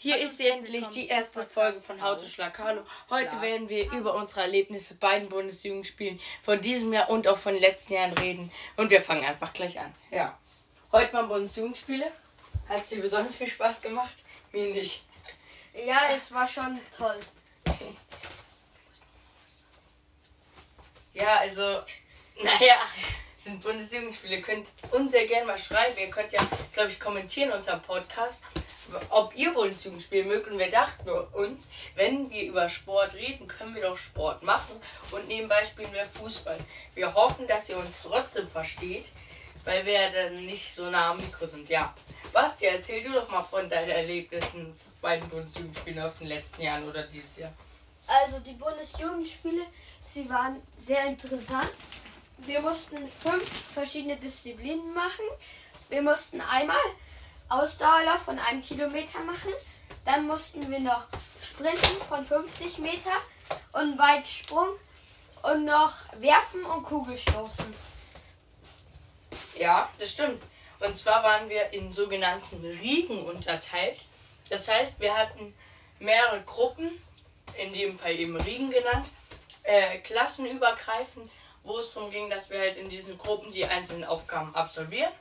Hier ist sie endlich, die erste Folge von How to Schlag Hallo. Heute werden wir über unsere Erlebnisse bei den Bundesjugendspielen von diesem Jahr und auch von den letzten Jahren reden. Und wir fangen einfach gleich an. Ja. Heute waren Bundesjugendspiele. Hat es dir besonders viel Spaß gemacht? Mir nicht. Ja, es war schon toll. Ja, also, naja, sind Bundesjugendspiele. Könnt uns sehr gerne mal schreiben. Ihr könnt ja, glaube ich, kommentieren unter dem Podcast, ob ihr Bundesjugendspiele mögt. Und wir dachten uns, wenn wir über Sport reden, können wir doch Sport machen. Und nebenbei spielen wir Fußball. Wir hoffen, dass ihr uns trotzdem versteht, weil wir ja dann nicht so nah am Mikro sind. Ja. Basti, erzähl du doch mal von deinen Erlebnissen bei den Bundesjugendspielen aus den letzten Jahren oder dieses Jahr. Also die Bundesjugendspiele, sie waren sehr interessant. Wir mussten fünf verschiedene Disziplinen machen. Wir mussten einmal Ausdauerlauf von einem Kilometer machen. Dann mussten wir noch Sprinten von 50 Meter und Weitsprung und noch Werfen und Kugelstoßen. Ja, das stimmt. Und zwar waren wir in sogenannten Riegen unterteilt. Das heißt, wir hatten mehrere Gruppen, in dem Fall eben Riegen genannt, äh, klassenübergreifend, wo es darum ging, dass wir halt in diesen Gruppen die einzelnen Aufgaben absolvieren.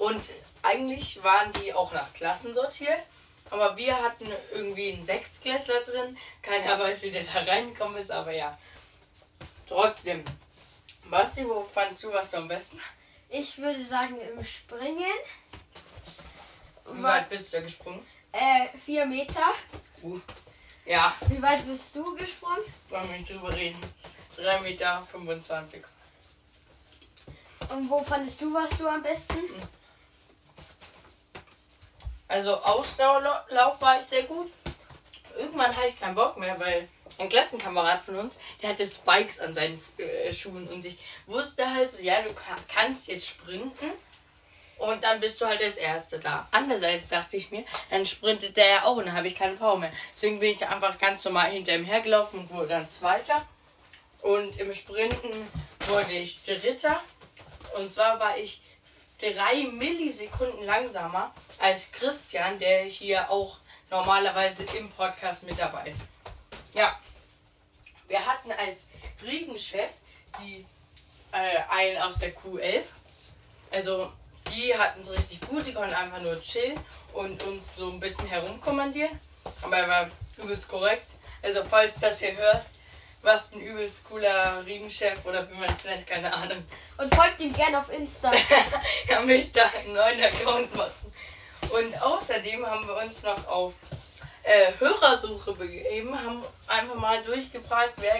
Und eigentlich waren die auch nach Klassen sortiert. Aber wir hatten irgendwie einen Sechstklässler drin. Keiner weiß, wie der da reingekommen ist, aber ja. Trotzdem. Basti, wo fandst du was am besten? Ich würde sagen im Springen. Wie weit bist du gesprungen? Äh, vier Meter. Uh. Ja, Wie weit bist du gesprungen? wollen wir nicht drüber reden. 3,25 Meter. 25. Und wo fandest du was du am besten? Also Ausdauerlauf war ich sehr gut. Irgendwann hatte ich keinen Bock mehr, weil ein Klassenkamerad von uns, der hatte Spikes an seinen äh, Schuhen und ich wusste halt so, ja, du ka- kannst jetzt sprinten und dann bist du halt als Erste da. Andererseits dachte ich mir, dann sprintet der ja auch und dann habe ich keine Power mehr. Deswegen bin ich einfach ganz normal hinter ihm hergelaufen und wurde dann Zweiter. Und im Sprinten wurde ich Dritter. Und zwar war ich drei Millisekunden langsamer als Christian, der hier auch normalerweise im Podcast mit dabei ist. Ja, wir hatten als Regenchef die äh, einen aus der Q11. Also die hatten es richtig gut, die konnten einfach nur chillen und uns so ein bisschen herumkommandieren. Aber er war übelst korrekt. Also falls das hier hörst, was ein übelst cooler Regenchef oder wie man es nennt, keine Ahnung. Und folgt ihm gerne auf Insta. er möchte da einen neuen Account machen. Und außerdem haben wir uns noch auf äh, Hörersuche begeben, haben einfach mal durchgefragt, wer,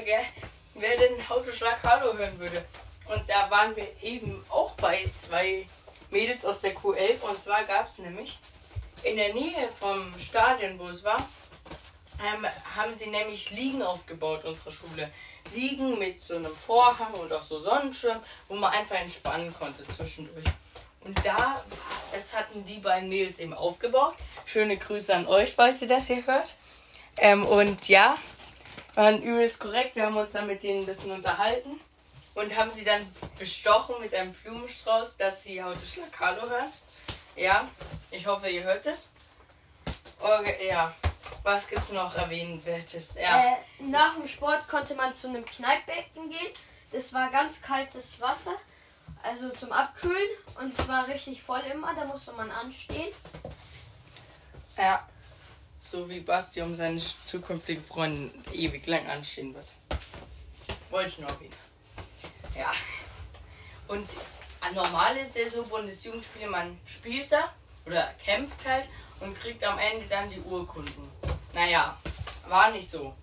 wer denn Autoschlag Hallo hören würde. Und da waren wir eben auch bei zwei Mädels aus der Q11. Und zwar gab es nämlich in der Nähe vom Stadion, wo es war, ähm, haben sie nämlich Liegen aufgebaut, unsere Schule. Liegen mit so einem Vorhang und auch so Sonnenschirm, wo man einfach entspannen konnte zwischendurch. Und da, das hatten die beiden Mädels eben aufgebaut. Schöne Grüße an euch, falls ihr das hier hört. Ähm, und ja, waren übelst korrekt. Wir haben uns dann mit denen ein bisschen unterhalten und haben sie dann bestochen mit einem Blumenstrauß, dass sie heute Schlakalo hören. Ja, ich hoffe, ihr hört es. Okay, ja. Was gibt's noch erwähnenswertes? Ja. Äh, nach dem Sport konnte man zu einem Kneippbecken gehen. Das war ganz kaltes Wasser, also zum Abkühlen. Und es war richtig voll immer, da musste man anstehen. Ja. So wie Basti um seine zukünftige Freundin ewig lang anstehen wird. Wollte ich nur erwähnen. Ja. Und an normale Saison-Bundesjugendspiele, man spielt da oder kämpft halt und kriegt am Ende dann die Urkunden. Naja, war nicht so.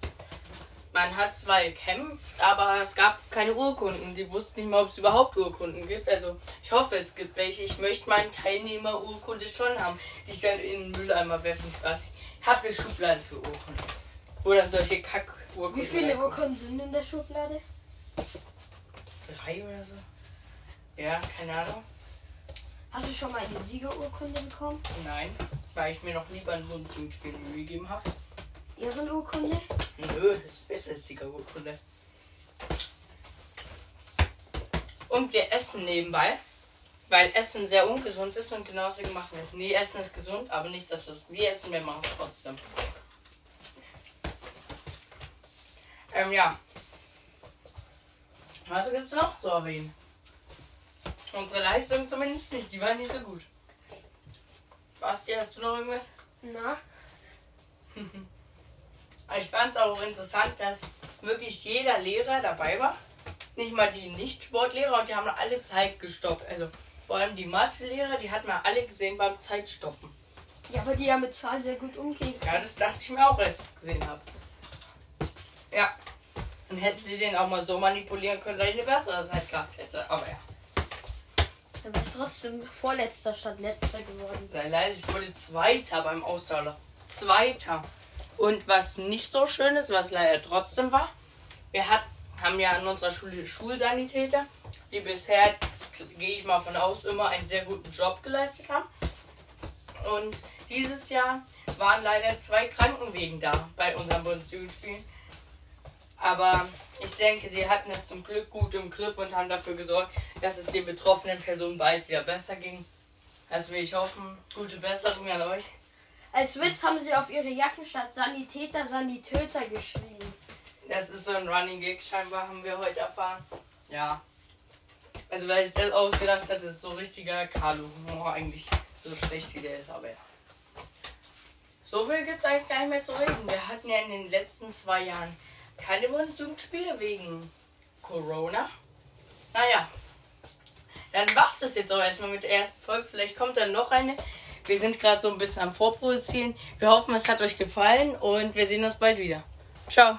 Man hat zwar gekämpft, aber es gab keine Urkunden. Die wussten nicht mal, ob es überhaupt Urkunden gibt. Also ich hoffe, es gibt welche. Ich möchte meinen Teilnehmer Urkunde schon haben, die ich dann in den Mülleimer werfen kann. Ich habe eine Schublade für Urkunden. Dann solche Kack-Urkunden Wie viele. Urkunden sind in der Schublade? Drei oder so? Ja, keine Ahnung. Hast du schon mal eine Siegerurkunde bekommen? Nein, weil ich mir noch lieber ein Bundesjugendspiel Mühe gegeben habe. Ehrenurkunde? Nö, das ist besser als Siegerurkunde. Und wir essen nebenbei. Weil Essen sehr ungesund ist und genauso gemacht wird. Nee, Essen ist gesund, aber nicht das, was wir essen, wir machen es trotzdem. Ähm, ja. Was gibt's noch zu erwähnen? Unsere Leistung zumindest nicht, die war nicht so gut. Basti, hast du noch irgendwas? Na? Ich fand es auch interessant, dass wirklich jeder Lehrer dabei war. Nicht mal die Nicht-Sportlehrer und die haben alle Zeit gestoppt. Also vor allem die Mathelehrer, die hat man alle gesehen beim Zeitstoppen. Ja, aber die ja mit Zahlen sehr gut umgehen. Ja, das dachte ich mir auch, als ich es gesehen habe. Ja. Und hätten sie den auch mal so manipulieren können, dass ich eine bessere Zeit gehabt hätte. Aber ja. Dann wärst trotzdem vorletzter statt letzter geworden. Sei leise, ich wurde Zweiter beim Ausdauerlauf. Zweiter. Und was nicht so schön ist, was leider trotzdem war, wir hat, haben ja in unserer Schule Schulsanitäter, die bisher, gehe ich mal von aus, immer einen sehr guten Job geleistet haben. Und dieses Jahr waren leider zwei Krankenwegen da bei unseren Bundesjugendspielen. Aber ich denke, sie hatten es zum Glück gut im Griff und haben dafür gesorgt, dass es den betroffenen Personen bald wieder besser ging. Das will ich hoffen. Gute Besserung an euch. Als Witz haben sie auf ihre Jacken statt Sanitäter Sanitöter geschrieben. Das ist so ein Running Gag, scheinbar haben wir heute erfahren. Ja. Also, weil ich das ausgedacht hatte, ist so richtiger Carlo-Humor eigentlich. So schlecht wie der ist, aber ja. So viel gibt es eigentlich gar nicht mehr zu reden. Wir hatten ja in den letzten zwei Jahren keine Bundesjugendspiele wegen Corona. Naja. Dann war's das jetzt auch erstmal mit der ersten Folge. Vielleicht kommt dann noch eine. Wir sind gerade so ein bisschen am Vorproduzieren. Wir hoffen, es hat euch gefallen und wir sehen uns bald wieder. Ciao.